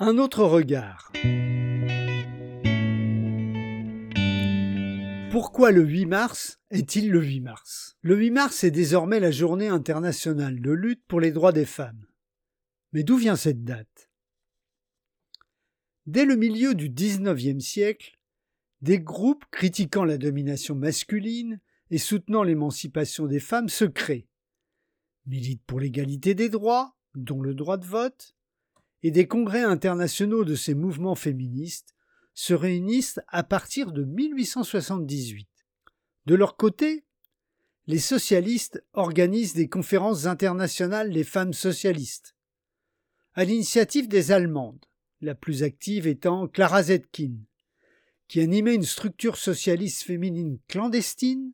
Un autre regard. Pourquoi le 8 mars est-il le 8 mars? Le 8 mars est désormais la journée internationale de lutte pour les droits des femmes. Mais d'où vient cette date? Dès le milieu du XIXe siècle, des groupes critiquant la domination masculine et soutenant l'émancipation des femmes se créent, militent pour l'égalité des droits, dont le droit de vote, et des congrès internationaux de ces mouvements féministes se réunissent à partir de 1878. De leur côté, les socialistes organisent des conférences internationales des femmes socialistes, à l'initiative des Allemandes, la plus active étant Clara Zetkin, qui animait une structure socialiste féminine clandestine,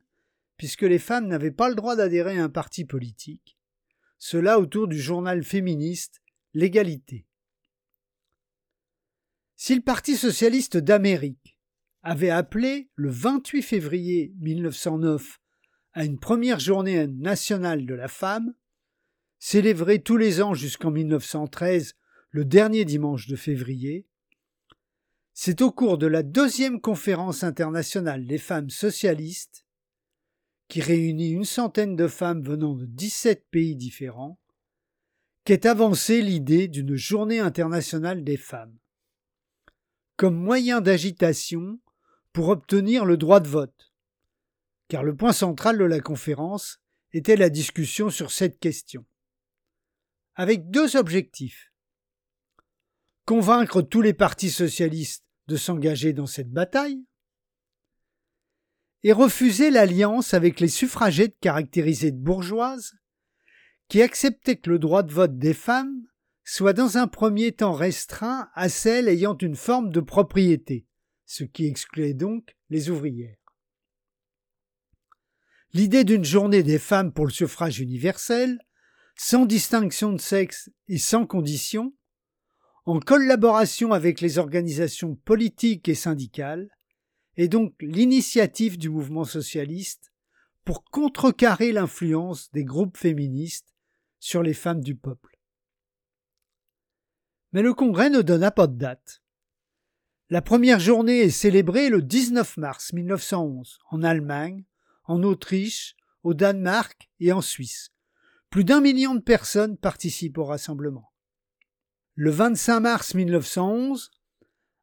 puisque les femmes n'avaient pas le droit d'adhérer à un parti politique, cela autour du journal féministe L'égalité. Si le Parti socialiste d'Amérique avait appelé le 28 février 1909 à une première journée nationale de la femme, célébrée tous les ans jusqu'en 1913, le dernier dimanche de février, c'est au cours de la deuxième conférence internationale des femmes socialistes, qui réunit une centaine de femmes venant de 17 pays différents, qu'est avancée l'idée d'une journée internationale des femmes comme moyen d'agitation pour obtenir le droit de vote, car le point central de la conférence était la discussion sur cette question. Avec deux objectifs. Convaincre tous les partis socialistes de s'engager dans cette bataille et refuser l'alliance avec les suffragettes caractérisées de bourgeoises qui acceptaient que le droit de vote des femmes soit dans un premier temps restreint à celles ayant une forme de propriété, ce qui excluait donc les ouvrières. L'idée d'une journée des femmes pour le suffrage universel, sans distinction de sexe et sans condition, en collaboration avec les organisations politiques et syndicales, est donc l'initiative du mouvement socialiste pour contrecarrer l'influence des groupes féministes sur les femmes du peuple. Mais le congrès ne donna pas de date. La première journée est célébrée le 19 mars 1911 en Allemagne, en Autriche, au Danemark et en Suisse. Plus d'un million de personnes participent au rassemblement. Le 25 mars 1911,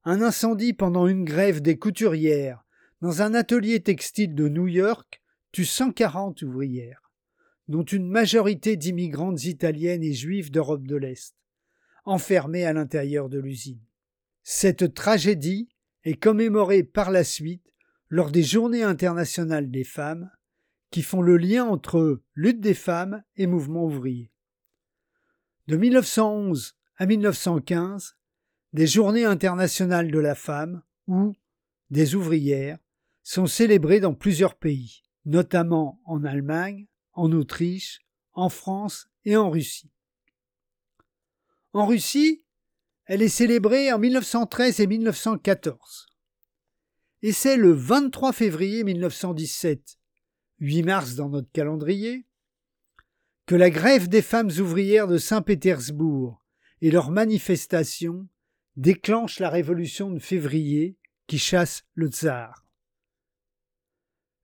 un incendie pendant une grève des couturières dans un atelier textile de New York tue 140 ouvrières, dont une majorité d'immigrantes italiennes et juives d'Europe de l'Est enfermés à l'intérieur de l'usine. Cette tragédie est commémorée par la suite lors des Journées internationales des femmes, qui font le lien entre lutte des femmes et mouvement ouvrier. De 1911 à 1915, des Journées internationales de la femme, ou des ouvrières, sont célébrées dans plusieurs pays, notamment en Allemagne, en Autriche, en France et en Russie. En Russie, elle est célébrée en 1913 et 1914. Et c'est le 23 février 1917, 8 mars dans notre calendrier, que la grève des femmes ouvrières de Saint-Pétersbourg et leur manifestation déclenchent la révolution de février qui chasse le tsar.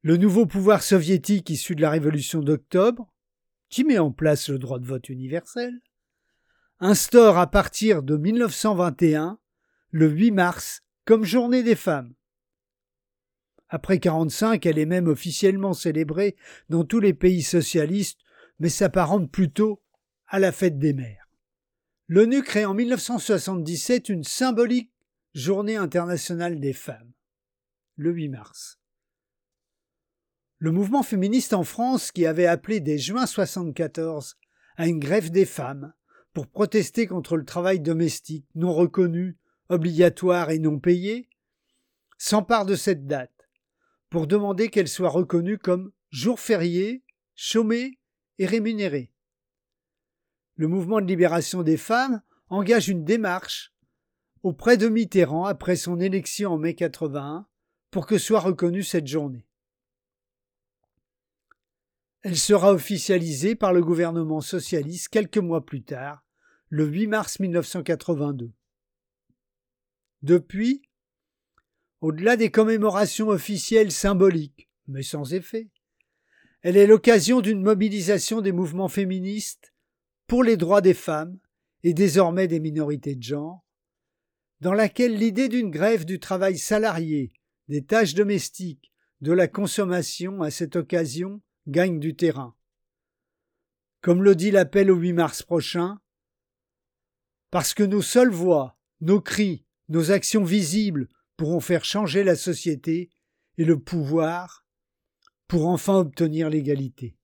Le nouveau pouvoir soviétique issu de la révolution d'octobre, qui met en place le droit de vote universel, instaure à partir de 1921 le 8 mars comme journée des femmes. Après 45, elle est même officiellement célébrée dans tous les pays socialistes, mais s'apparente plutôt à la fête des mères. L'ONU crée en 1977 une symbolique journée internationale des femmes, le 8 mars. Le mouvement féministe en France, qui avait appelé dès juin 1974 à une grève des femmes, pour protester contre le travail domestique non reconnu, obligatoire et non payé, s'empare de cette date pour demander qu'elle soit reconnue comme jour férié, chômé et rémunéré. Le mouvement de libération des femmes engage une démarche auprès de Mitterrand après son élection en mai 81 pour que soit reconnue cette journée. Elle sera officialisée par le gouvernement socialiste quelques mois plus tard le 8 mars 1982. Depuis, au-delà des commémorations officielles symboliques, mais sans effet, elle est l'occasion d'une mobilisation des mouvements féministes pour les droits des femmes et désormais des minorités de genre, dans laquelle l'idée d'une grève du travail salarié, des tâches domestiques, de la consommation à cette occasion gagne du terrain. Comme le dit l'appel au 8 mars prochain, parce que nos seules voix, nos cris, nos actions visibles pourront faire changer la société et le pouvoir pour enfin obtenir l'égalité.